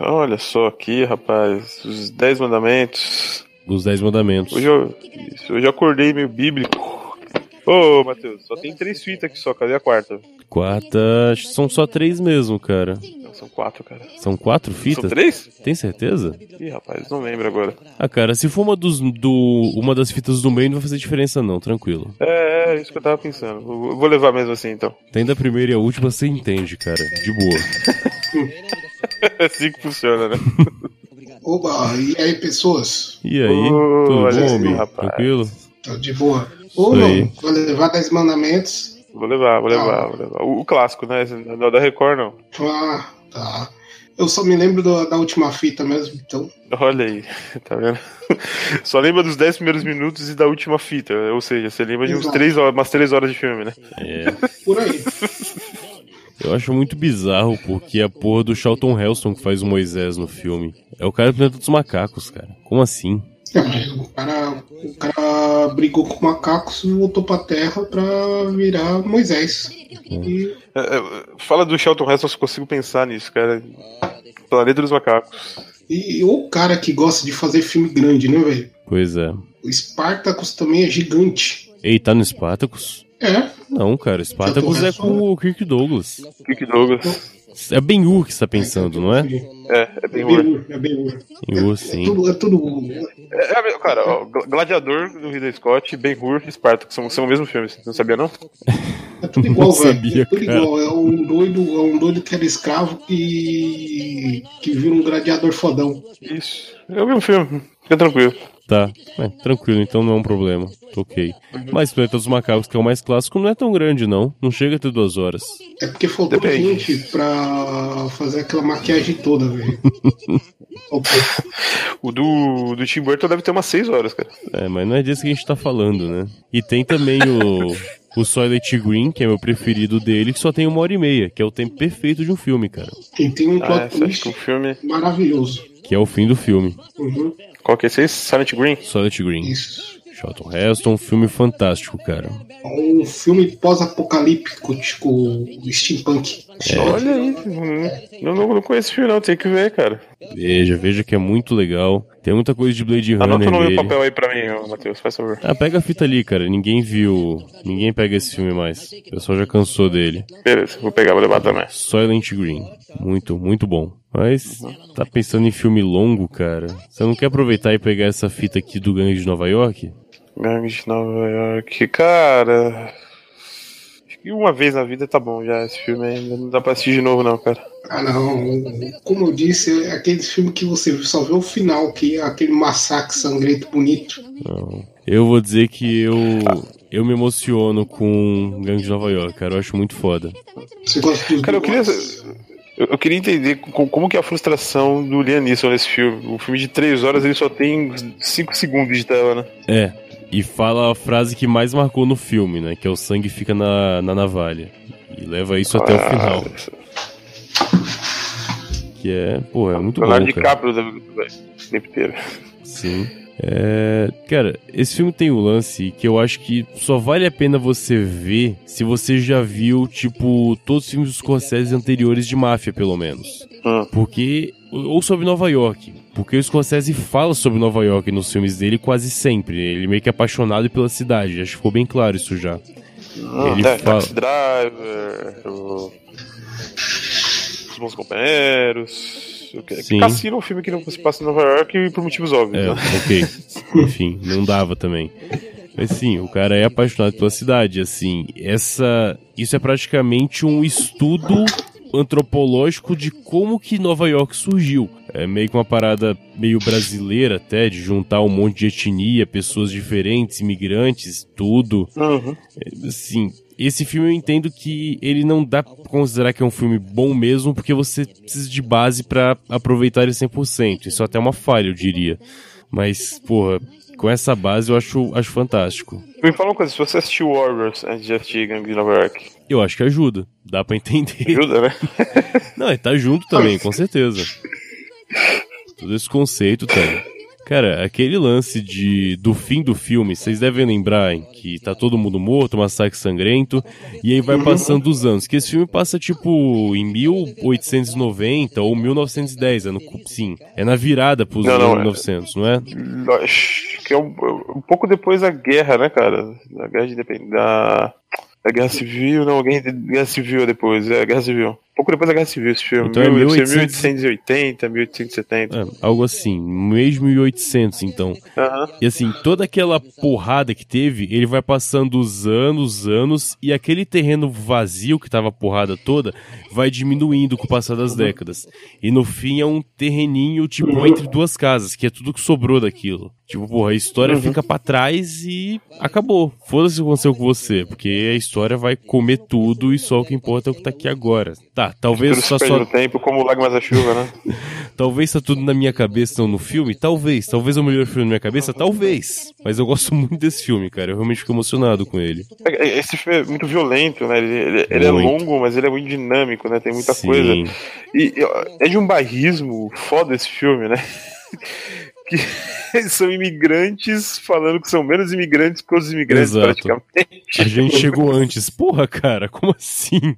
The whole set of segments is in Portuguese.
Olha só aqui, rapaz. Os Dez Mandamentos. Os Dez Mandamentos. Hoje eu, isso, hoje eu acordei meio bíblico. Ô, Matheus, só tem três fitas aqui só. Cadê a quarta? Quarta, são só três mesmo, cara. Não, são quatro, cara. São quatro fitas? São três? Tem certeza? Ih, rapaz, não lembro agora. Ah, cara, se for uma, dos, do, uma das fitas do meio, não vai fazer diferença não, tranquilo. É, é isso que eu tava pensando. Eu vou levar mesmo assim, então. Tem da primeira e a última, você entende, cara. De boa. é assim que funciona, né? Oba, e aí, pessoas? E aí, Ô, tudo bom, assim, homem? rapaz. Tranquilo? Tá de boa. Aí. não, vai levar 10 mandamentos. Vou levar, vou levar, vou levar. O, o clássico, né? Não da Record, não. Ah, tá. Eu só me lembro do- da última fita mesmo, então. Olha aí, tá vendo? Só lembra dos 10 primeiros minutos e da última fita. Ou seja, você lembra de uns Exato. três horas, umas 3 horas de filme, né? É. Por aí. Eu acho muito bizarro porque a porra do Charlton Heston que faz o Moisés no filme é o cara do planeta dos macacos, cara. Como assim? É, mas o cara, o cara brigou com macacos e voltou pra terra pra virar Moisés. E É, é, fala do Shelton Heston, se consigo pensar nisso, cara. Planeta dos Macacos. E o cara que gosta de fazer filme grande, né, velho? Pois é. O Spartacus também é gigante. Ei, tá no Spartacus? É, Não, cara, Spartacus é com o Kirk Douglas. Kirk Douglas. É Ben Hur que você tá pensando, não é? É, é bem é ruim. bem ur, é. Ben Hur, É sim. tudo, é tudo. É, é, cara, ó, Gla- Gladiador do Ridley Scott, Ben Hur e Spartacus são, são o mesmo filme, você não sabia não? É tudo igual, Não velho. sabia, É tudo cara. igual. É um doido, é um doido que era escravo que. que vira um gladiador fodão. Isso, é o mesmo filme, fica tranquilo. Tá. É, tranquilo, então não é um problema. Ok. Mas Planeta dos Macacos, que é o mais clássico, não é tão grande, não. Não chega a ter duas horas. É porque faltou Depende. gente pra fazer aquela maquiagem toda, velho. O do, do Tim Burton deve ter umas 6 horas, cara. É, mas não é disso que a gente tá falando, né? E tem também o, o Soylent Green, que é meu preferido dele, que só tem uma hora e meia, que é o tempo perfeito de um filme, cara. E tem um Ah, plot essa, acho twist que o filme. maravilhoso. Que é o fim do filme. Uhum. Qual que é esse? aí? Silent Green? Silent Green. Isso. Charlton Heston, um filme fantástico, cara. Um filme pós-apocalíptico, tipo steampunk. Olha aí, não, não, não conheço esse filme, não, tem que ver, cara. Veja, veja que é muito legal. Tem muita coisa de Blade Anota Runner o nome do papel aí pra mim, Matheus, faz favor. Ah, pega a fita ali, cara. Ninguém viu. Ninguém pega esse filme mais. O pessoal já cansou dele. Beleza, vou pegar, vou levar também. Silent Green. Muito, muito bom. Mas tá pensando em filme longo, cara? Você não quer aproveitar e pegar essa fita aqui do Gangue de Nova York? Gangue de Nova York, cara. Acho que uma vez na vida tá bom já. Esse filme ainda não dá pra assistir de novo, não, cara. Ah, não. Como eu disse, é aquele filme que você só vê o final, que é aquele massacre sangrento bonito. Não. Eu vou dizer que eu. Eu me emociono com Gangue de Nova York, cara. Eu acho muito foda. Você gosta dos Cara, eu queria. Eu, eu queria entender co- como que é a frustração do Liam Neeson nesse filme. O filme de 3 horas ele só tem 5 segundos de tela, né? É. E fala a frase que mais marcou no filme, né? Que é o sangue fica na, na navalha. E leva isso até o Ah, final. Que é, pô, é muito bom, Leonardo. DiCaprio o tempo inteiro. Sim. É, cara, esse filme tem o lance que eu acho que só vale a pena você ver se você já viu, tipo, todos os filmes dos Scorsese anteriores de máfia, pelo menos. Hum. Porque. Ou sobre Nova York. Porque o Scorsese fala sobre Nova York nos filmes dele quase sempre. Ele é meio que apaixonado pela cidade. Acho que ficou bem claro isso já. Hum, Ele é, fala- Taxi Driver, o... Os Bons Companheiros. Sim. Cassino é um filme que não se passa em Nova York por motivos óbvios. É, né? ok. Enfim, não dava também. Mas sim, o cara é apaixonado pela cidade, assim, essa isso é praticamente um estudo antropológico de como que Nova York surgiu. É meio que uma parada meio brasileira até, de juntar um monte de etnia, pessoas diferentes, imigrantes, tudo. Uhum. Assim, esse filme eu entendo que ele não dá pra considerar que é um filme bom mesmo, porque você precisa de base pra aproveitar ele 100%. Isso até é uma falha, eu diria. Mas, porra, com essa base eu acho, acho fantástico. Me fala uma coisa, se você assistiu Warriors antes de assistir Gangue de Nova York, Eu acho que ajuda. Dá pra entender. ajuda, né? Não, ele tá junto também, com certeza. Todo esse conceito tem. Cara, aquele lance de do fim do filme, vocês devem lembrar hein, que tá todo mundo morto, massacre sangrento, e aí vai Uhum. passando os anos. Que esse filme passa tipo em 1890 ou 1910, é no, sim, é na virada pros Não, anos não, é. 1900, não é? Acho que é um, um pouco depois da guerra, né, cara? Da guerra de. Da, da guerra civil, não, guerra, guerra civil é depois, é guerra civil. Pouco depois da guerra civil esse filme. Então é Mil- deve ser 1800. 1880, 1870. É, algo assim, mesmo 1800, então. E assim, toda aquela porrada que teve, ele vai passando os anos, anos, e aquele terreno vazio que tava a porrada toda, vai diminuindo com o passar das décadas. E no fim é um terreninho, tipo, entre duas casas, que é tudo que sobrou daquilo. Tipo, porra, a história fica pra trás e acabou. Foda-se o que aconteceu com você, porque a história vai comer tudo e só o que importa é o que tá aqui agora. Tá, talvez Tudo só, se só tempo, como Lágrimas da Chuva, né? Talvez tá tudo na minha cabeça, não no filme? Talvez. Talvez é o melhor filme na minha cabeça? Talvez. Mas eu gosto muito desse filme, cara. Eu realmente fico emocionado com ele. É, é, Esse filme é muito violento, né? Ele, ele- ele é longo, mas ele é muito dinâmico, né? Tem muita Sim. coisa. E é de um bairrismo foda esse filme, né? que são imigrantes falando que são menos imigrantes que os imigrantes, Exato. praticamente. A gente chegou antes. Porra, cara, como assim?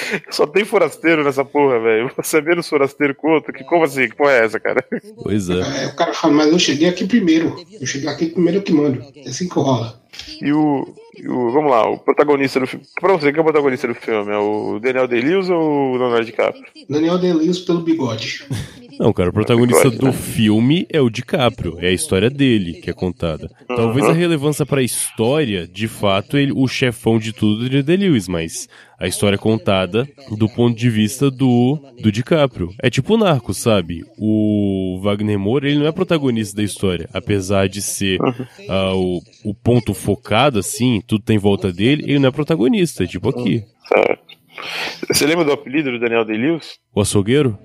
Só tem forasteiro nessa porra, velho. Você é menos forasteiro que o outro? Que, como assim? Que porra é essa, cara? Pois é. Aí o cara fala, mas eu cheguei aqui primeiro. Eu cheguei aqui primeiro eu que mando. É assim que rola. E o, e o- Vamos lá, o protagonista do filme. Pra você, quem é o protagonista do filme? É o Daniel Day-Lewis ou o Leonardo DiCaprio? Daniel Deleuze pelo bigode. Não, cara, o protagonista do né? filme é o DiCaprio. É a história dele que é contada. Talvez a relevância pra história, de fato, ele, o chefão de tudo é o The Lewis, mas a história é contada do ponto de vista do, do DiCaprio. É tipo o Narco, sabe? O Wagner Moura, ele não é protagonista da história. Apesar de ser ah, o, o ponto focado, assim, tudo tem em volta dele, ele não é protagonista, é tipo aqui. Certo. Você lembra do apelido do Daniel Day-Lewis? O açougueiro?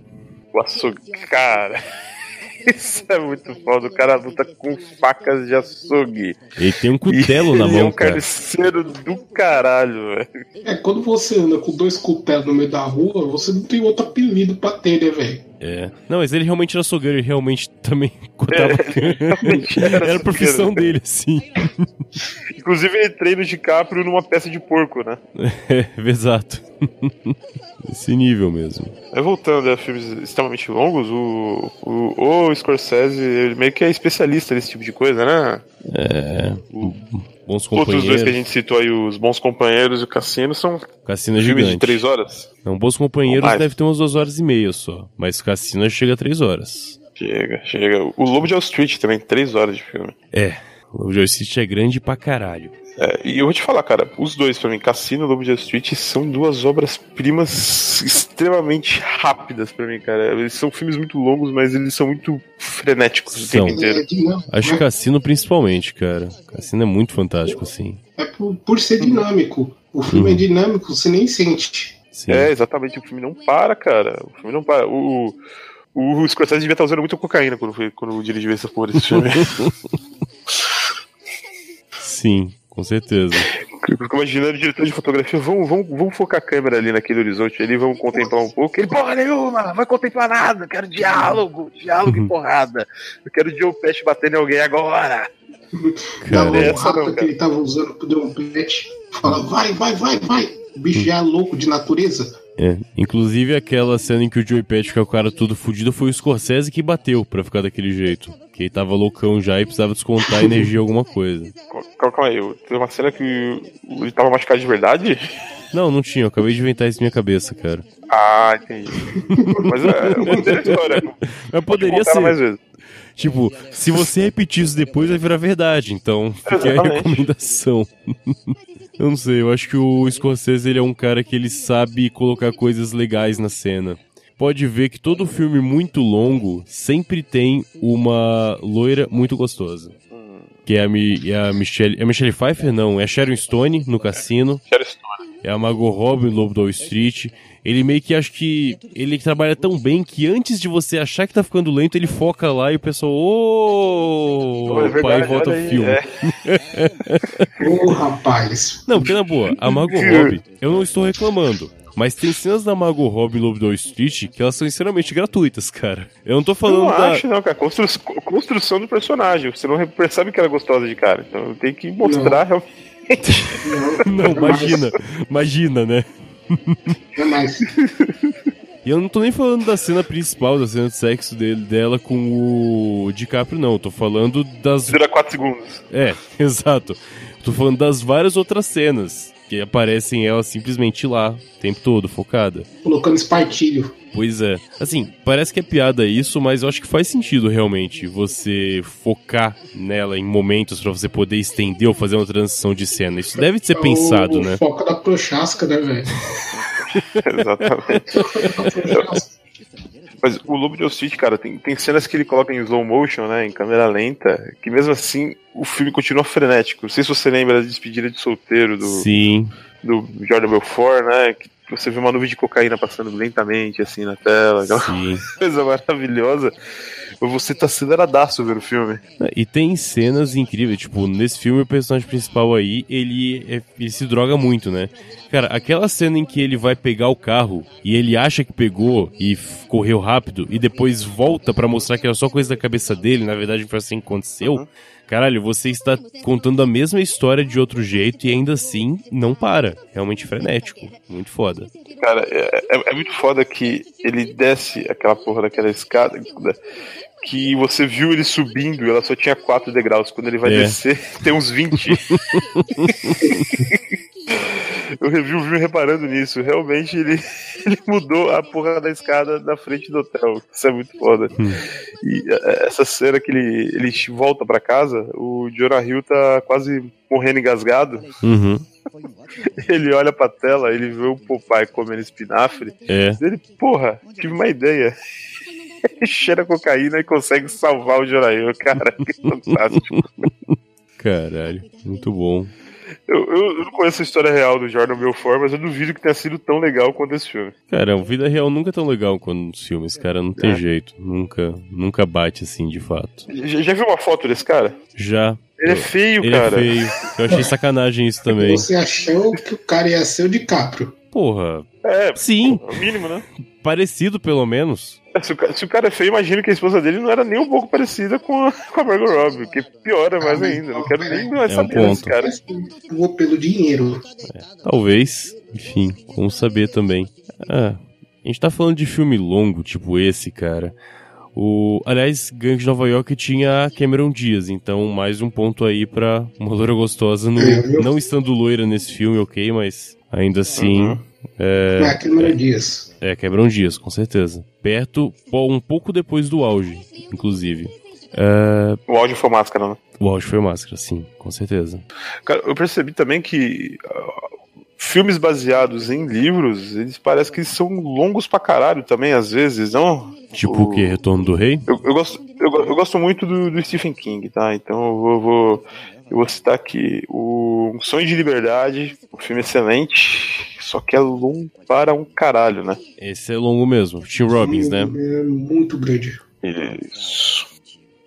O açougue. Cara. Isso é muito foda. O cara luta com facas de açougue. Ele tem um cutelo E na ele é mão, um cara. carniceiro do caralho, velho. É, quando você anda com dois cutelos no meio da rua, você não tem outro apelido pra ter, né, velho? É. Não, mas ele realmente era açougueiro, ele realmente também cortava realmente era Era a profissão dele, assim. Inclusive, ele treina o DiCaprio numa peça de porco, né? É, exato. Esse nível mesmo. Aí, voltando a filmes extremamente longos, o, o, o Scorsese ele meio que é especialista nesse tipo de coisa, né? É. Bons Outros dois que a companheiros. gente citou aí, os Bons Companheiros e o Cassino, são Cassino é filmes de gigante. três horas. Não, Bons Companheiros deve ter umas duas horas e meia só. Mas Cassino chega a três horas. Chega, chega. O Lobo de Wall Street também, três horas de filme. É. O joystick é grande pra caralho. É, e eu vou te falar, cara, os dois pra mim, Cassino e Lobo de Wall Street, são duas obras-primas extremamente rápidas pra mim, cara. Eles são filmes muito longos, mas eles são muito frenéticos o São. tempo inteiro. É, Acho que né? Cassino principalmente, cara. Cassino é muito fantástico, assim. é por, por ser dinâmico. O filme Uhum. é dinâmico, você nem sente. Sim. É, exatamente, o filme não para, cara. O filme não para. O, o, o Scorsese devia estar usando muita cocaína quando, foi, quando dirigiu essa porra desse filme. Sim, com certeza. Eu fico imaginando o diretor de fotografia, vamos, vamos, vamos focar a câmera ali naquele horizonte ali, vamos contemplar um pouco. Ele, porra nenhuma, não vai contemplar nada, eu quero diálogo, diálogo e porrada. Eu quero o Joe Pesci batendo em alguém agora. Cara, mão essa não, que ele tava usando pro John Pet, fala, vai, vai, vai, vai. O bicho já é louco de natureza. É, inclusive aquela cena em que o Joey Pet fica o cara todo fudido foi o Scorsese que bateu pra ficar daquele jeito. Que ele tava loucão já e precisava descontar a energia alguma coisa. Cal- Calma aí, tem uma cena que ele tava machucado de verdade? Não, não tinha, eu acabei de inventar isso na minha cabeça, cara. Ah, entendi. Mas é, eu vou ter a história. Mas poderia ela mais ser. vezes. Tipo, se você repetir isso depois vai virar verdade, então fica a Exatamente. recomendação. Eu não sei, eu acho que o Scorsese ele é um cara que ele sabe colocar coisas legais na cena. Pode ver que todo filme muito longo sempre tem uma loira muito gostosa. Que é a, Mi, é a Michelle. É a Michelle Pfeiffer? Não, é a Sharon Stone no cassino. Quero história. É a Margot Robbie, Lobo do Wall Street. Ele meio que acho que ele trabalha tão bem que antes de você achar que tá ficando lento, ele foca lá e o pessoal, ô, Pô, é pai, volta o filme. é. Ô, rapaz. Não, porque na boa, a Margot Robbie, eu não estou reclamando. Mas tem cenas da Margot Robbie em Lobo Wall Street que elas são extremamente gratuitas, cara. Eu não tô Eu falando não da. acho, não, cara. Constru... Construção do personagem. Você não percebe que ela é gostosa de cara. Então tem que mostrar realmente. Não, imagina. Imagina, né? Jamais. E eu não tô nem falando da cena principal, da cena de sexo dele, dela com o DiCaprio, não. Eu tô falando das. Dura 4 segundos. É, exato. Tô falando das várias outras cenas que aparecem ela simplesmente lá, o tempo todo, focada. Colocando espartilho. Pois é. Assim, parece que é piada isso, mas eu acho que faz sentido realmente você focar nela em momentos pra você poder estender ou fazer uma transição de cena. Isso deve ser pensado, o, né? O foco da prochasca, né, velho? Exatamente. Mas o Lobo de Wall Street, cara, tem, tem cenas que ele coloca em slow motion, né, em câmera lenta, que mesmo assim o filme continua frenético. Não sei se você lembra da despedida de solteiro do, Sim. do Jordan Belfort, né, que você vê uma nuvem de cocaína passando lentamente assim na tela, aquela Sim. coisa maravilhosa. Você tá aceleradaço vendo o filme. E tem cenas incríveis, tipo, nesse filme o personagem principal aí, ele, é- ele se droga muito, né? Cara, aquela cena em que ele vai pegar o carro e ele acha que pegou e correu rápido e depois volta pra mostrar que era só coisa da cabeça dele, na verdade foi assim que aconteceu. Caralho, você está contando a mesma história de outro jeito e ainda assim não para. Realmente frenético. Muito foda. Cara, é, é- é muito foda que ele desce aquela porra daquela escada da- que você viu ele subindo e ela só tinha 4 degraus. Quando ele vai É. descer, tem uns 20. Eu revi o filme reparando nisso. Realmente ele, ele mudou a porra da escada da frente do hotel. Isso é muito foda. E é, essa cena que ele, ele volta pra casa, o Jonah Hill tá quase morrendo engasgado. Uhum. Ele olha pra tela, ele vê o Popeye comendo espinafre. É. Ele, porra, tive uma ideia. Ele cheira cocaína e consegue salvar o Hill. Cara, que fantástico. Caralho. Muito bom. Eu, eu- eu não conheço a história real do Jordan Belfort, mas eu duvido que tenha sido tão legal quanto esse filme. Cara, a vida real nunca é tão legal quanto nos filmes, cara. Não tem É. jeito. Nunca, nunca bate assim, de fato. Já, já viu uma foto desse cara? Já. Ele é feio, Ele cara. é feio. Eu achei sacanagem isso também. Você achou que o cara ia ser o DiCaprio. Porra. É, Sim, é o mínimo, né? parecido pelo menos. Se o, ca- se o cara é feio, imagino que a esposa dele não era nem um pouco parecida com a, com a Margot Robbie, que piora mais Ah, ainda. Não quero nem mais É um saber desse ponto. cara. Eu vou pelo dinheiro. Talvez. Enfim, como saber também. Ah, a gente tá falando de filme longo, tipo esse, cara. O, aliás, Gangue de Nova York tinha a Cameron Diaz, então mais um ponto aí pra uma loira gostosa, no- É, não estando loira nesse filme, ok, mas ainda assim, Uhum. É, é Cameron Dias. é Cameron Diaz, com certeza. Perto, um pouco depois do auge, inclusive. É, O áudio foi máscara, né? o auge foi máscara, sim, com certeza. Cara, eu percebi também que ah, filmes baseados em livros, eles parecem que são longos pra caralho também, às vezes, não? Tipo o que? Retorno do Rei? Eu, eu gosto, eu, eu gosto muito do, do Stephen King, tá? Então eu vou, vou- eu vou citar aqui o Sonho de Liberdade, um filme excelente, só que é longo para um caralho, né? Esse é longo mesmo. Tim Robbins, né? É muito grande. Isso.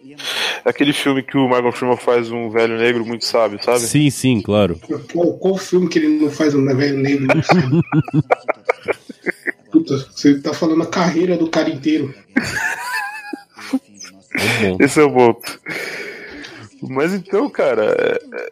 É Aquele filme que o Morgan Freeman faz um velho negro muito sábio, sabe? Sim, sim, claro. Qual, qual filme que ele não faz um velho negro? Não sabe? Puta, você tá falando a carreira do cara inteiro. Muito bom. Esse é o ponto. Mas então, cara,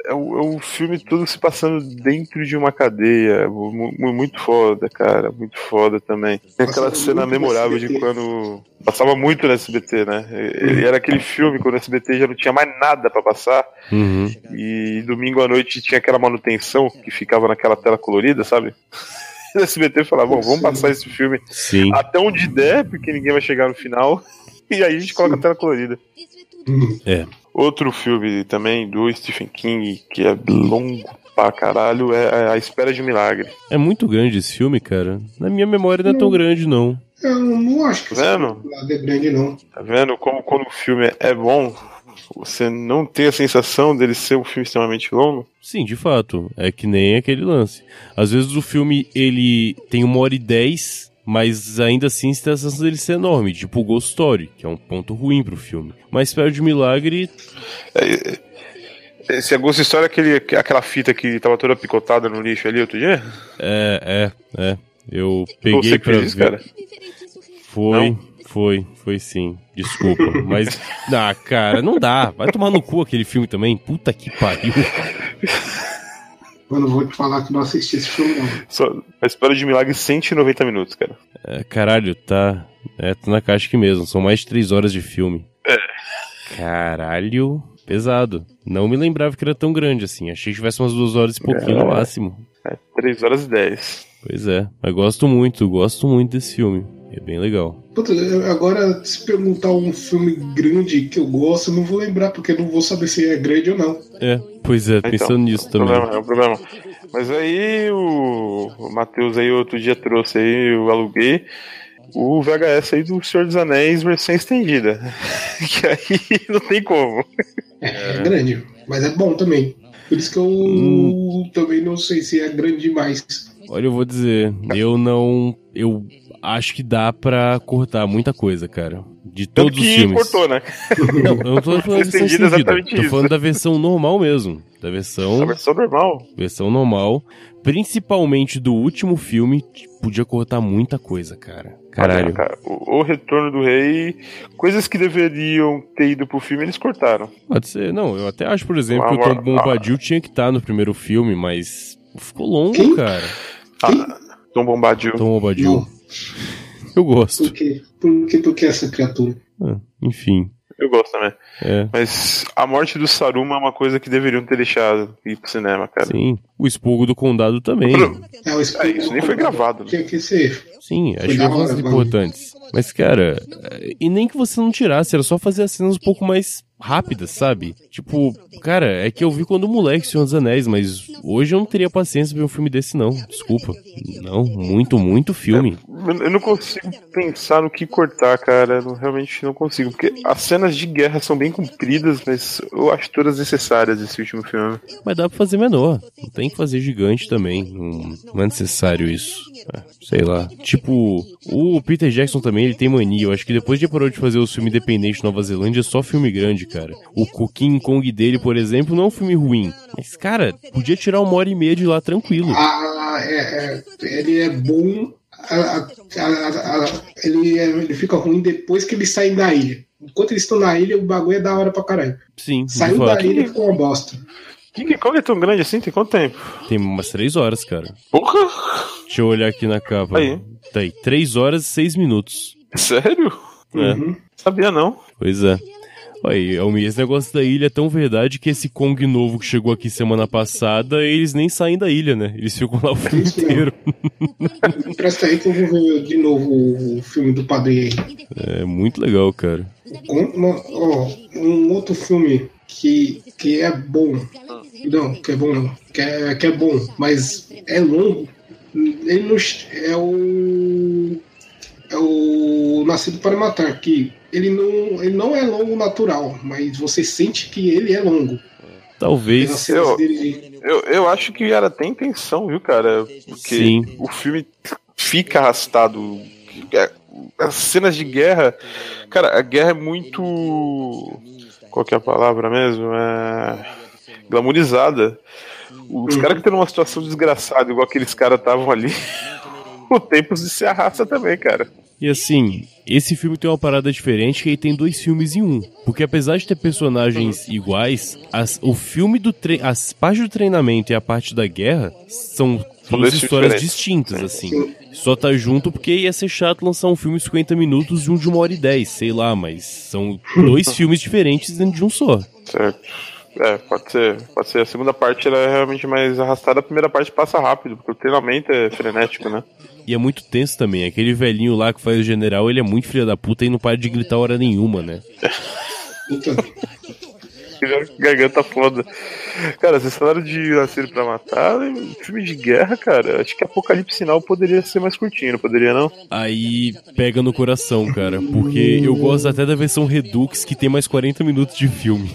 é, é um, é um filme todo se passando dentro de uma cadeia. mu- mu- Muito foda, cara. Muito foda também. Tem aquela cena memorável de quando. Passava muito no SBT, né? E- Era aquele filme quando o SBT já não tinha mais nada pra passar. Uhum. E domingo à noite tinha aquela manutenção que ficava naquela tela colorida, sabe? O SBT falava, bom, vamos passar esse filme Sim. até onde der, porque ninguém vai chegar no final. E aí a gente coloca a tela colorida. É. Outro filme também do Stephen King, que é longo pra caralho, é A Espera de um Milagre. É muito grande esse filme, cara. Na minha memória não é tão grande, não. Eu não acho que Tá vendo? é grande, não. Tá vendo como quando o filme é bom, você não tem a sensação dele ser um filme extremamente longo? Sim, de fato. É que nem aquele lance. Às vezes o filme, ele tem uma hora e dez, mas ainda assim você tem a sensação dele ser enorme. Tipo o Ghost Story, que é um ponto ruim pro filme. Mas Espera de Milagre, Esse Ghost Story é aquele, aquela fita que tava toda picotada no lixo ali outro dia? é, é, é. Eu peguei Você pra fez ver. cara? Foi, Não? foi, foi sim. Desculpa. Mas, ah, cara, não dá. Vai tomar no cu aquele filme também. Puta que pariu. Mano, vou te falar que não assisti esse filme, não. Só, a Espera de Milagre 190 minutos, cara. É, caralho, tá. É, tá na caixa aqui mesmo. São mais de três horas de filme. Caralho, pesado. Não me lembrava que era tão grande assim. Achei que tivesse umas duas horas e pouquinho no máximo. É, 3 horas e 10. Pois é, mas gosto muito, gosto muito desse filme. É bem legal. Puta, agora, se perguntar um filme grande que eu gosto, eu não vou lembrar, porque eu não vou saber se é grande ou não. É, pois é, pensando nisso é um também. Problema, é um problema. Mas aí o, o Matheus aí outro dia trouxe aí, eu aluguei o VHS aí do Senhor dos Anéis versão estendida. que aí não tem como. É, é grande, mas é bom também. Por isso que eu Hum. também não sei se é grande demais. Olha, eu vou dizer, eu não. Eu acho que dá pra cortar muita coisa, cara. De Tanto todos os que filmes. cortou, né? Não, eu não tô falando da versão Estendida exatamente Tô isso. falando da versão normal mesmo. Da versão. A versão normal. Versão normal. Principalmente do último filme, podia cortar muita coisa, cara. Caralho. Cara, o, o Retorno do Rei, coisas que deveriam ter ido pro filme, eles cortaram. Pode ser. Não, eu até acho, por exemplo, que o Tom Bombadil tinha que estar no primeiro filme, mas ficou longo, Quem? cara. Ah, Tom Bombadil. Tom Bombadil. Não. Eu gosto. Por quê? Por que, por que essa criatura? Ah, enfim. Eu gosto também. É. Mas a morte do Saruman é uma coisa que deveriam ter deixado ir pro cinema, cara. Sim. O expurgo do condado também. É, o É, isso nem foi gravado. né? Tinha que ser. Sim, acho que é coisas importantes. Mas, cara, e nem que você não tirasse, era só fazer as cenas um pouco mais rápidas, sabe? Tipo, cara, é que eu vi quando moleque Senhor dos Anéis, mas hoje eu não teria paciência pra ver um filme desse, não. Desculpa. Não, muito, muito filme. Eu não consigo pensar no que cortar, cara. Eu realmente não consigo. Porque as cenas de guerra são bem compridas, mas eu acho todas necessárias esse último filme. Mas dá pra fazer menor. Não tem que fazer gigante também. Não, é necessário isso. É, sei lá. Tipo, o Peter Jackson também, ele tem mania. Eu acho que depois de parou de fazer os filmes independentes de Nova Zelândia, é só filme grande, cara. O King Kong dele, por exemplo, não é um filme ruim. Mas, cara, podia tirar uma hora e meia de lá tranquilo. Ah, é, é, ele é bom. a- a- a- a- ele, é- ele fica ruim depois que eles saem da ilha. Enquanto eles estão na ilha, o bagulho é da hora pra caralho. Sim, Saiu da fato. ilha ficou uma bosta. King Kong é tão grande assim? Tem quanto tempo? Tem umas três horas, cara. Porra! Deixa eu olhar aqui na capa. Aí. Tá aí, três horas e seis minutos. Sério? É. Uhum. Sabia não. Pois é. Aí, Almir, esse negócio da ilha é tão verdade que esse Kong novo que chegou aqui semana passada, eles nem saem da ilha, né? Eles ficam lá o filme Isso inteiro. Presta aí que eu vou ver de novo o filme do padrinho aí. É muito legal, cara. Um, ó, um outro filme que, que é bom. Não, que é bom não. Que é, que é bom, mas é longo. Ele não, é o. É o Nascido para Matar, que ele não, ele não é longo natural, mas você sente que ele é longo. Talvez. eu- Eu, eu acho que era até intenção, viu, cara? Porque Sim. o filme fica arrastado. É, As cenas de guerra. Cara, a guerra é muito. Qual que é a palavra mesmo? É. Glamorizada. Os caras que estão numa situação desgraçada, igual aqueles caras estavam ali. O tempo se arrasta também, cara. E assim, esse filme tem uma parada diferente que ele tem dois filmes em um. Porque apesar de ter personagens iguais, as- o filme do tre as partes do treinamento e a parte da guerra são duas histórias distintas, assim. Só tá junto porque ia ser chato lançar um filme de 50 minutos e um de uma hora e 10, sei lá, mas são dois filmes diferentes dentro de um só. Certo. É, pode ser. Pode ser. A segunda parte ela é realmente mais arrastada, a primeira parte passa rápido, porque o treinamento é frenético, né? E é muito tenso também. Aquele velhinho lá que faz o general, ele é muito filho da puta e não para de gritar hora nenhuma, né? Garganta foda. Cara, vocês falaram de Nascer pra Matar, filme de guerra, cara. Acho que Apocalipse Sinal poderia ser mais curtinho, não poderia não? Aí pega no coração, cara. Porque eu gosto até da versão Redux, que tem mais 40 minutos de filme.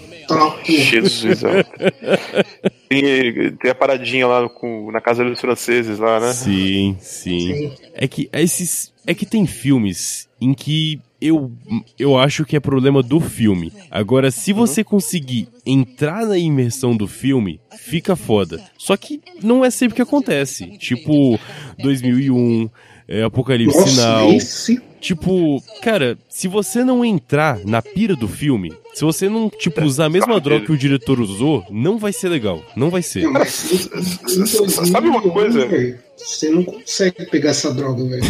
Jesus, é. tem, tem a paradinha lá com, na casa dos franceses lá, né? Sim, sim. É que esses. É que tem filmes em que eu, eu acho que é problema do filme. Agora, se você conseguir entrar na imersão do filme, fica foda. Só que não é sempre que acontece. Tipo, 2001, é, Apocalipse Nossa, Sinal. esse Tipo, cara, se você não entrar na pira do filme, se você não, tipo, usar a mesma droga que o diretor usou, não vai ser legal. Não vai ser. Mas Sabe uma 2001, coisa? Você não consegue pegar essa droga, velho.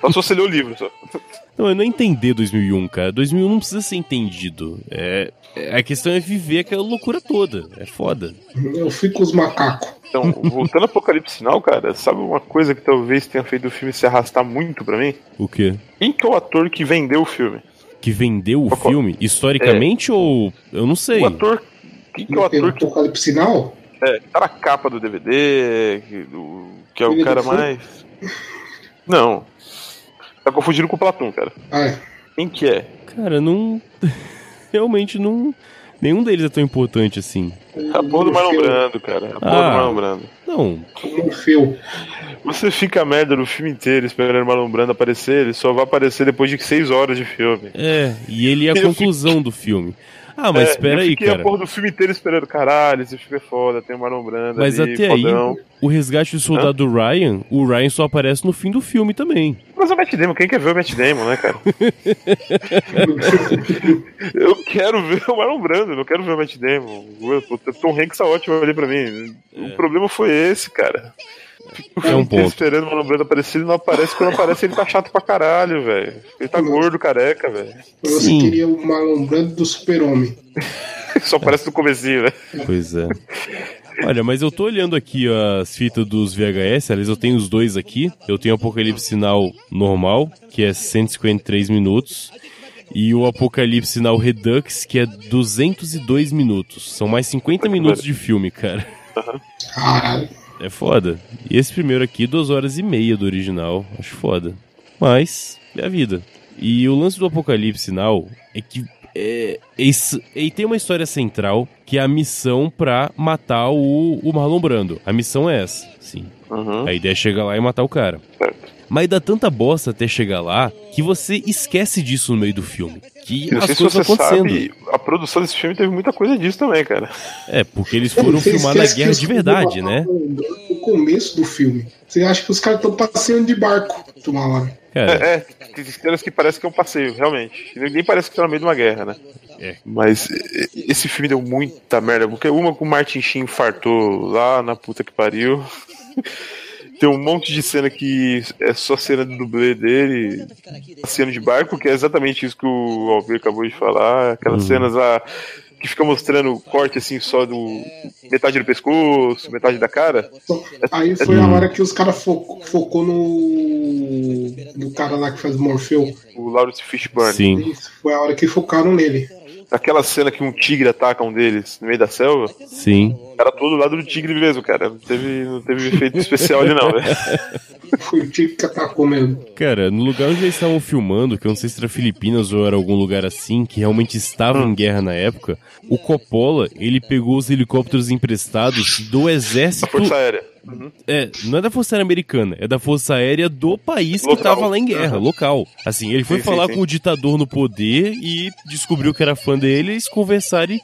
Só se você ler o livro, só. Não, é não entender 2001, cara. 2001 não precisa ser entendido. É, é- a questão é viver aquela loucura toda. É foda. Eu fico com os macacos. Então, voltando ao Apocalipse Sinal, cara, sabe uma coisa que talvez tenha feito o filme se arrastar muito pra mim? O quê? Quem que é o ator que vendeu o filme? Que vendeu o Qual- filme historicamente ou eu não sei. O ator. Quem que é o ator que Apocalipse Sinal? é, tá na capa do DVD, que, do- que é o Ele cara mais. Não. Tá confundindo com o Platum, cara. É. Quem que é? Cara, não realmente não nenhum deles é tão importante assim. A porra do Marlon Brando, cara. A porra Ah. do Marlon Brando. Não, Morfeu. Você fica a merda no filme inteiro esperando o Marlon Brando aparecer, ele só vai aparecer depois de seis horas de filme. é, e ele é a Eu conclusão do filme. Ah, mas É, espera eu aí, fiquei cara. a porra do filme inteiro esperando, caralho, esse filme é foda, tem o Marlon Brando Mas ali, até fodão. aí, o resgate do soldado Ryan, o Ryan só aparece no fim do filme também. Mas é o Matt Damon, quem quer ver o Matt Damon, né, cara? eu quero ver o Marlon Brando, não quero ver o Matt Damon. O Tom Hanks é ótimo ali pra mim. O problema foi esse, cara. É um ponto. esperando o Marlon Brando aparecer, ele não aparece. Quando aparece, ele tá chato pra caralho, velho. Ele tá gordo, careca, velho. Você Sim. queria o Marlon Brando do Super-Homem. Só aparece no comecinho, né? Pois é. Olha, mas eu tô olhando aqui as fitas dos VHS, aliás, eu tenho os dois aqui. Eu tenho o Apocalipse Sinal normal, que é 153 minutos, e o Apocalipse Sinal Redux, que é 202 minutos. São mais 50 minutos de filme, cara. Caralho. É foda. E esse primeiro aqui, duas horas e meia do original. Acho foda. Mas, é a vida. E o lance do Apocalipse Now é que é, esse, ele tem uma história central que é a missão pra matar o, o Marlon Brando. A missão é essa, sim. Uhum. A ideia é chegar lá e matar o cara. Certo. Mas dá tanta bosta até chegar lá que você esquece disso no meio do filme. Que Eu as sei se coisas você vão acontecendo. sabe, a produção desse filme teve muita coisa disso também, cara. É, porque eles foram Você filmar na guerra de verdade, né? O começo do filme. Você acha que os caras estão passeando de barco uma hora. Cara, É, é, tem cenas que parece que é um passeio, realmente. Nem parece que tá no meio de uma guerra, né? É. Mas esse filme deu muita merda, porque uma com o Martin Sheen fartou lá na puta que pariu. Tem um monte de cena que é só cena do dublê dele, cena de barco, que é exatamente isso que o Alvir acabou de falar. Aquelas Uhum. cenas lá que fica mostrando corte assim só do metade do pescoço, metade da cara. Aí foi a hora que os caras fo focou no. no cara lá que faz o Morfeu. O Lawrence Fishburne. sim. Isso, foi a hora que focaram nele. Aquela cena que um tigre ataca um deles no meio da selva. Sim. Cara todo lado do tigre mesmo, cara. Não teve, não teve efeito especial ali, não, velho. Foi o tigre que atacou mesmo. Cara, no lugar onde eles estavam filmando, que eu não sei se era Filipinas ou era algum lugar assim, que realmente estava em guerra na época, o Coppola, ele pegou os helicópteros emprestados do exército. Força Aérea. Uhum. É, não é da Força Aérea Americana, é da Força Aérea do país que Local. tava lá em guerra, Uhum. local. Assim, ele foi Sim, sim, falar sim. com o ditador no poder e descobriu que era fã dele, eles conversaram e,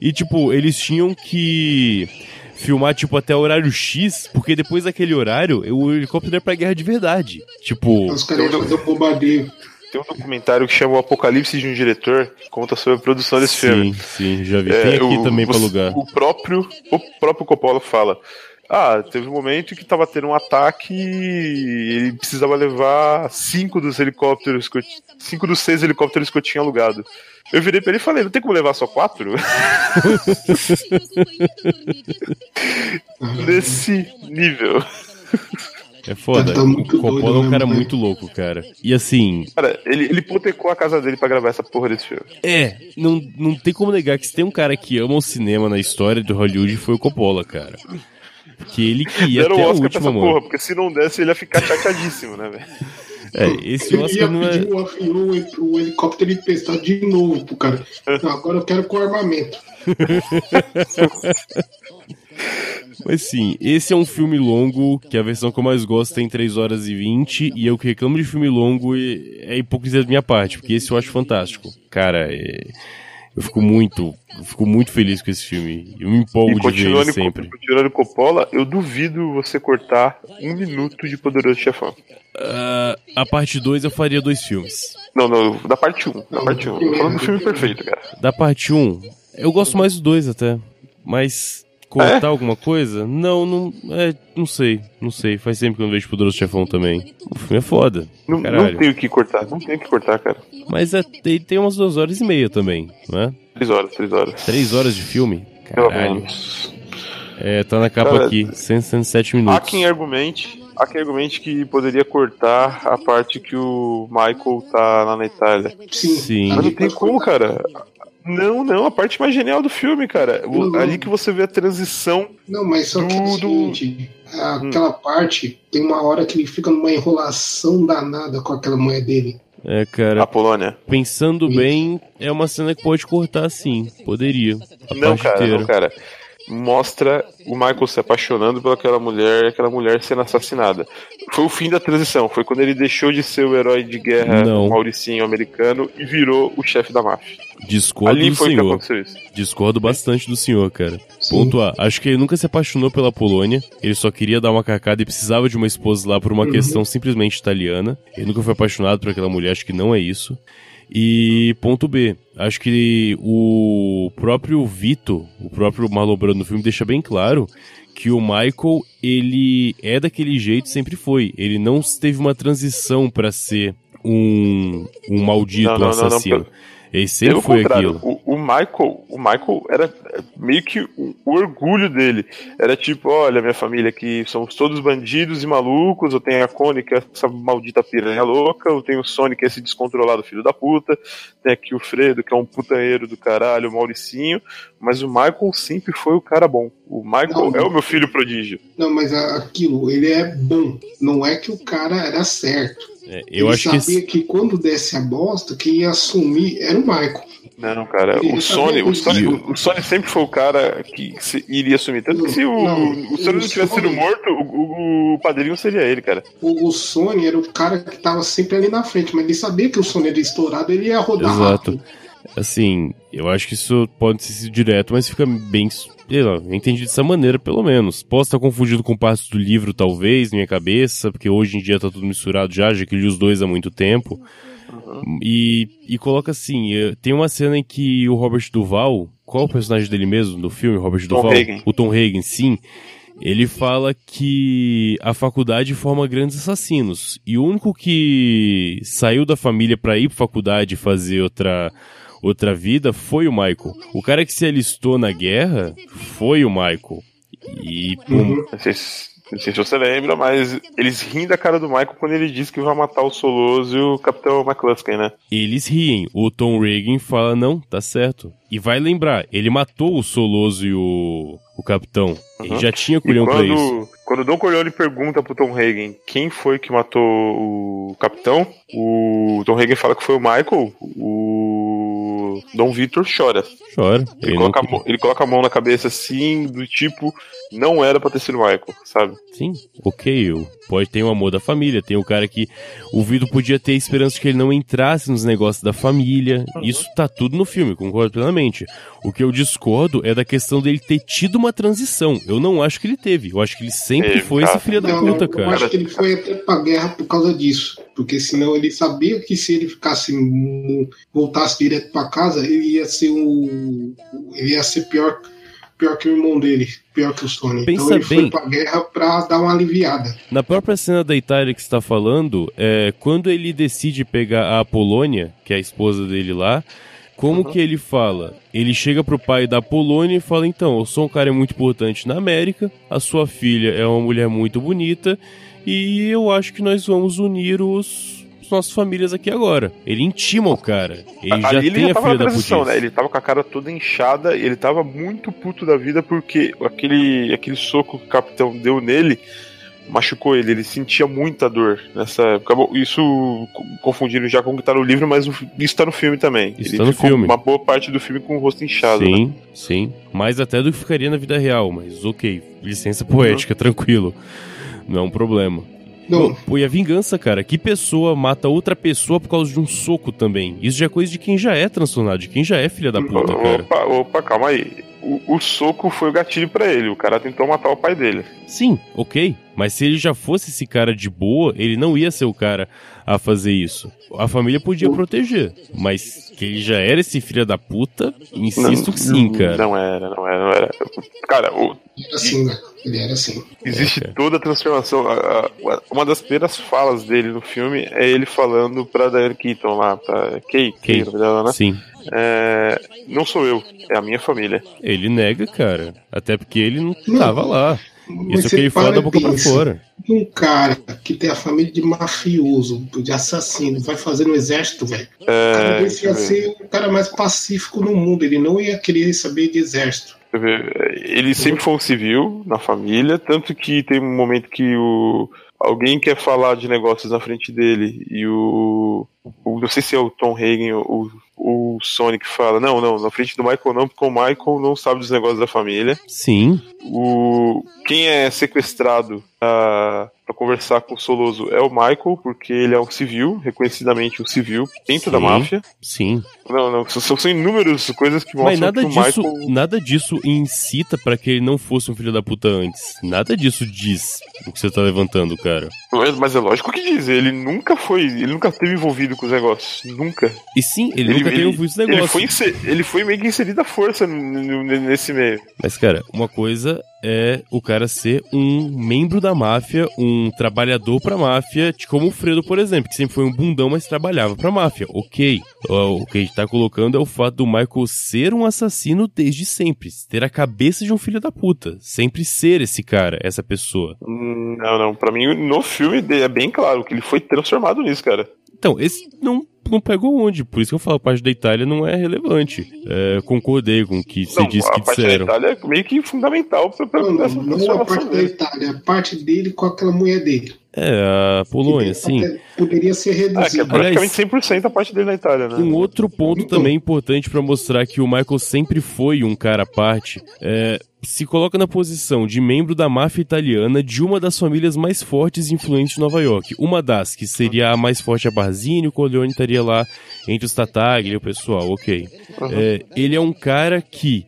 e, tipo, eles tinham que filmar, tipo, até o horário X, porque depois daquele horário, o helicóptero era pra guerra de verdade. Tipo, Os caras iam fazer o bombardeio. Tem um documentário que chama O Apocalipse de um Diretor, que conta sobre a produção desse filme. sim, sim, já vi. É, Tem aqui o- também pra o- alugar. O próprio, o próprio Coppola fala. Ah, teve um momento que tava tendo um ataque e ele precisava levar cinco dos helicópteros que eu, cinco dos seis helicópteros que eu tinha alugado. Eu virei pra ele e falei, não tem como levar só quatro? Nesse nível. É foda. Tá o Coppola é um cara né? muito louco, cara. E assim, Cara, ele, ele hipotecou a casa dele pra gravar essa porra desse filme. É, não, não tem como negar que se tem um cara que ama o cinema na história do Hollywood foi o Coppola, cara. Que ele queria Deram até o a Oscar pra última, essa porra, porque se não desse ele ia ficar chateadíssimo, né, velho? É, esse Ele ia Oscar não é. pedir o, avião, o helicóptero emprestado de novo pro cara. Não, agora eu quero com armamento. Mas sim, esse é um filme longo, que a versão que eu mais gosto tem 3 horas e 20, e eu que reclamo de filme longo é hipocrisia da minha parte, porque esse eu acho fantástico. Cara, é... eu fico muito, eu fico muito feliz com esse filme. Eu me empolgo de ver ele sempre. Continuando Coppola, eu duvido você cortar um minuto de Poderoso Chefão. Uh, a parte 2 eu faria dois filmes. Não, não, da parte 1. Um, da parte 1. Um. Tô falando do filme perfeito, cara. Da parte 1, um, eu gosto mais dos dois até. Mas cortar é? alguma coisa? Não, não, é, não sei, não sei. Faz tempo que eu não vejo Poderoso Chefão também. O filme é foda. Não, não tem o que cortar, não tem o que cortar, cara. Mas é, ele tem umas duas horas e meia também, não é? Três horas, três horas. Três horas de filme? Caralho. É, tá na capa cara, aqui, 107 minutos. Há quem argumente há quem argumente que poderia cortar a parte que o Michael tá lá na Itália. Sim. Sim. Mas não tem como, cara. Não, não, a parte mais genial do filme, cara. Não, Ali que você vê a transição. Não, mas só do, que é o seguinte, aquela hum. parte tem uma hora que ele fica numa enrolação danada com aquela mulher dele. É, cara. A Polônia. Pensando Isso. bem, é uma cena que pode cortar sim. Poderia. não, cara, inteira. não, cara mostra o Michael se apaixonando pelaquela mulher e aquela mulher sendo assassinada. Foi o fim da transição, foi quando ele deixou de ser o herói de guerra Não. mauricinho americano e virou o chefe da máfia. Discordo Ali do senhor. Discordo bastante do senhor, cara. Sim. Ponto A. Acho que ele nunca se apaixonou pela Polônia. Ele só queria dar uma cacada e precisava de uma esposa lá por uma uhum. questão simplesmente italiana. Ele nunca foi apaixonado por aquela mulher, acho que não é isso. E ponto B, acho que o próprio Vito, o próprio Marlon Brando no filme deixa bem claro que o Michael, ele é daquele jeito, sempre foi. Ele não teve uma transição para ser um, um maldito não, não, assassino. Não, sempre Pelo foi aquilo. O, o, Michael, o Michael era meio que o, o, orgulho dele. Era tipo, olha, minha família aqui somos todos bandidos e malucos. Eu tenho a Connie, que é essa maldita piranha louca. Eu tenho o Sonic, que é esse descontrolado filho da puta. Tem aqui o Fredo, que é um putanheiro do caralho, o Mauricinho. Mas o Michael sempre foi o cara bom. O Michael não, é o meu filho prodígio. Não, mas aquilo, ele é bom. Não é que o cara era certo. É, eu ele acho sabia que... que quando desse a bosta, quem ia assumir era o Michael. Não, cara, o Sony, o Sony, o Sony sempre foi o cara que iria assumir. Tanto que se o, não, o Sony não tivesse sido morto, o, o, padrinho seria ele, cara. O, o Sony era o cara que tava sempre ali na frente, mas ele sabia que o Sony era estourado, ele ia rodar Exato. rápido. Assim, eu acho que isso pode ser direto, mas fica bem. Eu entendi dessa maneira, pelo menos. Posso estar confundido com partes do livro, talvez, na minha cabeça, porque hoje em dia tá tudo misturado já, já que li os dois há muito tempo. Uhum. E, e coloca assim: eh, tem uma cena em que o Robert Duval, qual é o personagem dele mesmo do filme, Robert Tom Duval? Hagen. O Tom Hagen, sim. Ele fala que a faculdade forma grandes assassinos. E o único que saiu da família para ir pra faculdade fazer outra outra vida foi o Michael. O cara que se alistou na guerra foi o Michael. E pum. Uhum. Não, sei se, você lembra, mas eles riem da cara do Michael quando ele diz que vai matar o Soloso e o Capitão McCluskey, né? Eles riem. O Tom Reagan fala, não, tá certo. E vai lembrar, ele matou o Soloso e o, o Capitão. Uhum. Ele já tinha colhão pra isso. Quando o Don Corleone pergunta pro Tom Hagen quem foi que matou o Capitão, o Tom Hagen fala que foi o Michael, o Dom Victor chora. Chora. Ele, ele coloca, mão, ele coloca a mão na cabeça assim, do tipo, não era pra ter sido o Michael, sabe? Sim, ok. Pode ter o um amor da família, tem o cara que o Vitor podia ter a esperança de que ele não entrasse nos negócios da família. Uhum. Isso tá tudo no filme, concordo plenamente. O que eu discordo é da questão dele ter tido uma transição. Eu não acho que ele teve. Eu acho que ele sempre foi esse filho da puta, cara. Eu acho que ele foi até pra guerra por causa disso. Porque senão ele sabia que se ele ficasse voltasse direto para casa, ele ia ser um. ele ia ser pior pior que o irmão dele, pior que o Sony. Pensa então ele bem, foi pra guerra pra dar uma aliviada. Na própria cena da Itália que você está falando, é, quando ele decide pegar a Polônia, que é a esposa dele lá, como uhum. que ele fala? Ele chega pro pai da Polônia e fala: Então, eu sou um cara muito importante na América, a sua filha é uma mulher muito bonita, e eu acho que nós vamos unir os nossas famílias aqui agora. Ele intima o cara. Ele Ali já ele tem já a filha da putice. Né? Ele tava com a cara toda inchada e ele tava muito puto da vida porque aquele, aquele soco que o capitão deu nele machucou ele, ele sentia muita dor nessa época. Isso confundindo já com o que tá no livro, mas isso tá no filme também. Isso ele tá no filme. Uma boa parte do filme com o rosto inchado. Sim, né? sim. Mais até do que ficaria na vida real, mas ok. Licença poética, uhum. tranquilo. Não é um problema. Não. Pô, e a vingança, cara? Que pessoa mata outra pessoa por causa de um soco também? Isso já é coisa de quem já é transtornado, de quem já é filha da puta, cara. Opa, opa, calma aí. O, o soco foi o gatilho para ele. O cara tentou matar o pai dele. Sim, ok. Mas se ele já fosse esse cara de boa, ele não ia ser o cara a fazer isso. A família podia proteger, mas que ele já era esse filho da puta, insisto não, que sim, cara. Não era, não era, não era. Cara, o. Era assim, né? Ele era assim. Existe é, toda a transformação. uma das primeiras falas dele no filme é ele falando pra Diane Keaton lá, pra Kate, Kate dela, né? Sim. É, não sou eu, é a minha família. Ele nega, cara. Até porque ele não, não tava lá. Isso é que ele fala da boca pra fora. Um cara que tem a família de mafioso, de assassino, vai fazer no exército, velho. É, o cara ser o cara mais pacífico no mundo. Ele não ia querer saber de exército. Ele sempre foi um civil na família, tanto que tem um momento que o alguém quer falar de negócios na frente dele e o, o não sei se é o Tom Hagen ou o Sonic fala, não, não, na frente do Michael não, porque o Michael não sabe dos negócios da família. Sim. O, quem é sequestrado uh, para conversar com o Soloso é o Michael, porque ele é um civil, reconhecidamente um civil, dentro sim, da máfia. Sim. Não, não, são, são inúmeras coisas que mostram Mas nada que o disso, Michael... nada disso incita para que ele não fosse um filho da puta antes. Nada disso diz o que você tá levantando, cara. Mas, mas é lógico que diz, ele nunca foi, ele nunca esteve envolvido com os negócios, nunca. E sim, ele, ele nunca teve envolvido com os negócios. Ele foi, ele foi meio que inserido à força nesse meio. Mas, cara, uma coisa é o cara ser um membro da máfia, um trabalhador pra máfia, como o Fredo, por exemplo, que sempre foi um bundão, mas trabalhava pra máfia. Ok. O que a gente tá colocando é o fato do Michael ser um assassino desde sempre. Ter a cabeça de um filho da puta. Sempre ser esse cara, essa pessoa. Não, não. Pra mim, no filme é bem claro que ele foi transformado nisso, cara. Então, esse não não pegou onde. Por isso que eu falo, a parte da Itália não é relevante. É, concordei com o que você disse que disseram. A parte da Itália é meio que fundamental pra, pra não, não, não a parte da Itália, a parte dele com aquela mulher dele. É, a Polônia, sim. Poderia ser reduzido. Ah, que é praticamente 100% a parte dele na Itália, né? Um outro ponto então. também importante para mostrar que o Michael sempre foi um cara à parte é se coloca na posição de membro da máfia italiana de uma das famílias mais fortes e influentes de Nova York. Uma das, que seria a mais forte a Barzini, o Corleone estaria lá entre os Tataglia e o pessoal, ok. Uhum. É, ele é um cara que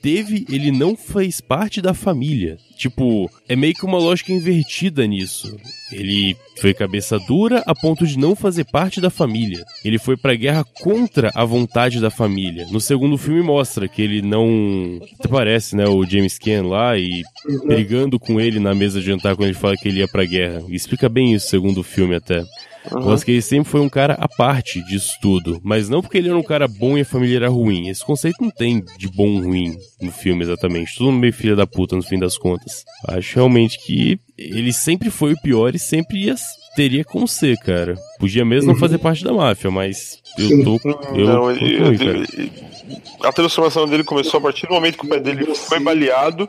teve, ele não fez parte da família. Tipo, é meio que uma lógica invertida nisso. Ele foi cabeça dura a ponto de não fazer parte da família. Ele foi pra guerra contra a vontade da família. No segundo filme mostra que ele não. Até parece, né? O James Caan lá e brigando com ele na mesa de jantar quando ele fala que ele ia pra guerra. explica bem isso, segundo filme até. Uhum. Acho que ele sempre foi um cara à parte disso tudo. Mas não porque ele era um cara bom e a família era ruim. Esse conceito não tem de bom ou ruim no filme exatamente. Tudo meio filha da puta no fim das contas. Acho realmente que ele sempre foi o pior e sempre ia, teria como ser, cara. Podia mesmo não fazer parte da máfia, mas eu tô. Eu, não, eu, eu, eu, a transformação dele começou a partir do momento que o pai dele foi baleado,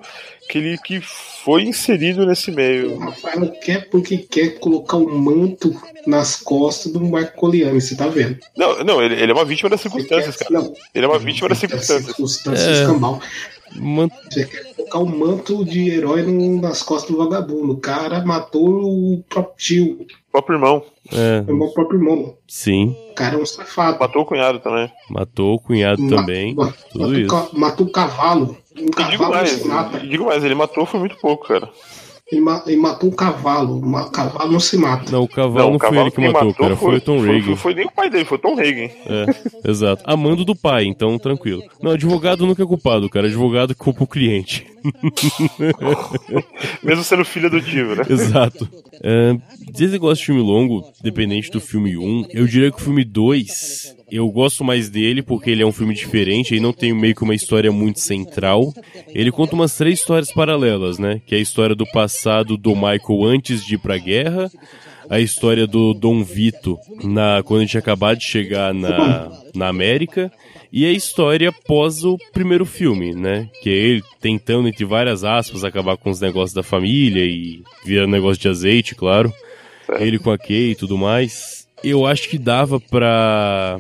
que ele que foi inserido nesse meio. O Rafael quer porque quer colocar um manto nas costas do Marco Coliani, você tá vendo? Não, não, ele, ele é uma vítima das circunstâncias, quer, cara. Não, ele é uma vítima das circunstâncias. Circunstâncias é. Man... Você quer colocar um manto de herói no, nas costas do vagabundo. O cara matou o próprio tio. O próprio irmão. É. O próprio irmão. Sim. O cara é um safado. Matou o cunhado também. Matou o cunhado Ma também. Ma tudo matou, isso. Matou o cavalo. Um cavalo digo mais, mata. digo mais, ele matou foi muito pouco, cara. Ele, ma ele matou um cavalo. O cavalo não se mata. Não, o cavalo não, não o foi ele que matou, matou, cara. Foi, foi o Tom Reagan. Foi, foi, nem o pai dele, foi o Tom Reagan. É, exato. Amando do pai, então tranquilo. Não, advogado nunca é culpado, cara. Advogado culpa o cliente. Mesmo sendo filho adotivo, né? Exato. É, se você gosta de filme longo, dependente do filme 1, eu diria que o filme 2 eu gosto mais dele porque ele é um filme diferente e não tem meio que uma história muito central. Ele conta umas três histórias paralelas, né? Que é a história do passado do Michael antes de ir pra guerra, a história do Dom Vito na, quando a gente acabou de chegar na, na América e a história após o primeiro filme, né? Que é ele tentando, entre várias aspas, acabar com os negócios da família e vira negócio de azeite, claro. Ele com a Kay e tudo mais. Eu acho que dava pra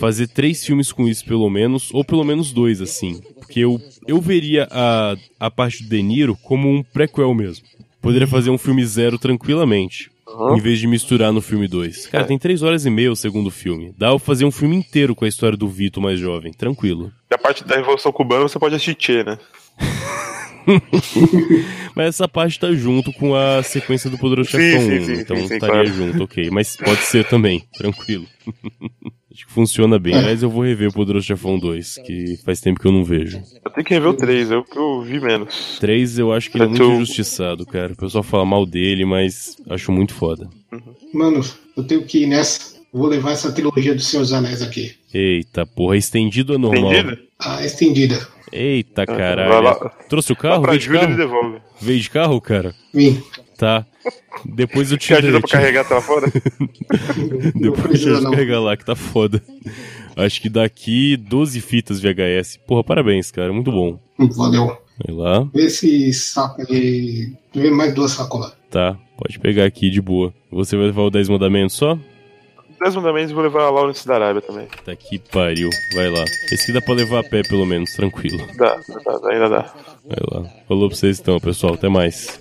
fazer três filmes com isso, pelo menos, ou pelo menos dois, assim. Porque eu, eu veria a, a parte do De Niro como um prequel mesmo. Poderia fazer um filme zero tranquilamente. Uhum. Em vez de misturar no filme 2. Cara, é. tem três horas e meia o segundo filme. Dá pra fazer um filme inteiro com a história do Vito mais jovem. Tranquilo. E a parte da Revolução Cubana você pode assistir, né? Mas essa parte tá junto com a sequência do Poderoso Chefão 1, então sim, estaria claro. junto, ok. Mas pode ser também, tranquilo. Acho que funciona bem. Aliás, eu vou rever o Poderoso Chefão 2, que faz tempo que eu não vejo. Eu tenho que rever o 3, eu que eu vi menos. 3 eu acho que ele é muito injustiçado, cara. O pessoal fala mal dele, mas acho muito foda. Mano, eu tenho que ir nessa. Vou levar essa trilogia dos Seus Anéis aqui. Eita, porra, estendido ou normal? Estendida? Ah, estendida. Eita, caralho. Trouxe o carro? Veio de carro? Veio de carro, cara? Vim. Tá. Depois eu te... Ajuda pra carregar, tá fora? Depois eu te carregar lá, que tá foda. Acho que daqui 12 fitas VHS. Porra, parabéns, cara. Muito bom. Valeu. Vai lá. Vê esse saco aí. Vê mais duas sacolas. Tá, pode pegar aqui de boa. Você vai levar o 10 mandamentos só? 10 mandamentos e vou levar a Lawrence da Arábia também. Tá que pariu. Vai lá. Esse aqui dá pra levar a pé, pelo menos, tranquilo. Dá, dá, ainda dá. Vai lá. Falou pra vocês então, pessoal. Até mais.